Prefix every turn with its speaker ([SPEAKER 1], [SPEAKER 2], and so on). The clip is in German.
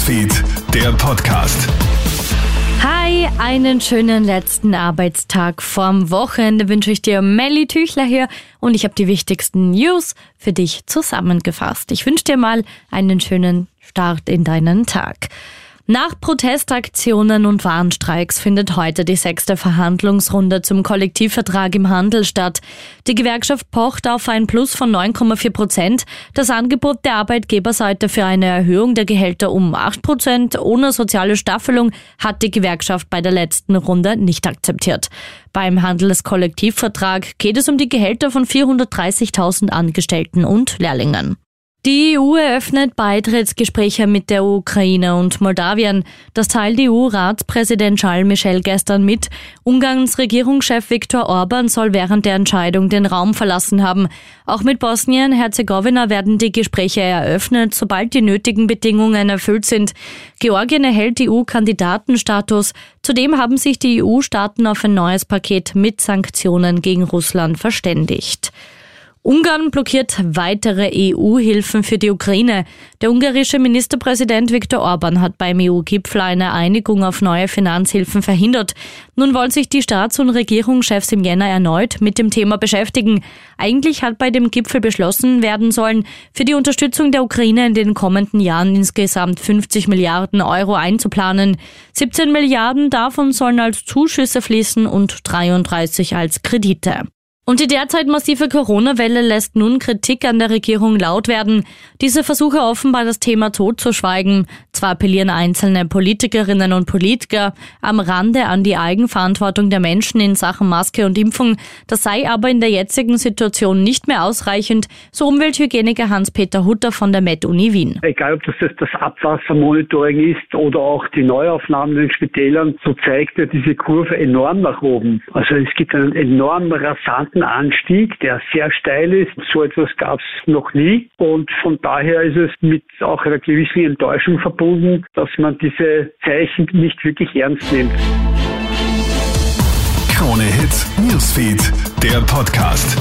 [SPEAKER 1] Newsfeed, der Podcast.
[SPEAKER 2] Hi, einen schönen letzten Arbeitstag vorm Wochenende wünsche ich dir Melly Tüchler hier und ich habe die wichtigsten News für dich zusammengefasst. Ich wünsche dir mal einen schönen Start in deinen Tag. Nach Protestaktionen und Warnstreiks findet heute die sechste Verhandlungsrunde zum Kollektivvertrag im Handel statt. Die Gewerkschaft pocht auf ein Plus von 9,4 Prozent. Das Angebot der Arbeitgeberseite für eine Erhöhung der Gehälter um 8 Prozent ohne soziale Staffelung hat die Gewerkschaft bei der letzten Runde nicht akzeptiert. Beim Handelskollektivvertrag geht es um die Gehälter von 430.000 Angestellten und Lehrlingen. Die EU eröffnet Beitrittsgespräche mit der Ukraine und Moldawien. Das teilt EU-Ratspräsident Charles Michel gestern mit. Ungarns Regierungschef Viktor Orban soll während der Entscheidung den Raum verlassen haben. Auch mit Bosnien-Herzegowina werden die Gespräche eröffnet, sobald die nötigen Bedingungen erfüllt sind. Georgien erhält EU-Kandidatenstatus. Zudem haben sich die EU-Staaten auf ein neues Paket mit Sanktionen gegen Russland verständigt. Ungarn blockiert weitere EU-Hilfen für die Ukraine. Der ungarische Ministerpräsident Viktor Orban hat beim EU-Gipfel eine Einigung auf neue Finanzhilfen verhindert. Nun wollen sich die Staats- und Regierungschefs im Jänner erneut mit dem Thema beschäftigen. Eigentlich hat bei dem Gipfel beschlossen werden sollen, für die Unterstützung der Ukraine in den kommenden Jahren insgesamt 50 Milliarden Euro einzuplanen. 17 Milliarden davon sollen als Zuschüsse fließen und 33 als Kredite. Und die derzeit massive Corona-Welle lässt nun Kritik an der Regierung laut werden. Diese versuche offenbar das Thema totzuschweigen. Zwar appellieren einzelne Politikerinnen und Politiker am Rande an die Eigenverantwortung der Menschen in Sachen Maske und Impfung. Das sei aber in der jetzigen Situation nicht mehr ausreichend, so Umwelthygieniker Hans-Peter Hutter von der Med-Uni Wien.
[SPEAKER 3] Egal, ob das das Abwassermonitoring ist oder auch die Neuaufnahmen in den Spitälern, so zeigt ja diese Kurve enorm nach oben. Also es gibt einen enorm rasanten rasanten Anstieg, der sehr steil ist. So etwas gab es noch nie. Und von daher ist es mit auch einer gewissen Enttäuschung verbunden, dass man diese Zeichen nicht wirklich ernst nimmt.
[SPEAKER 1] Krone Hits, Newsfeed, der Podcast.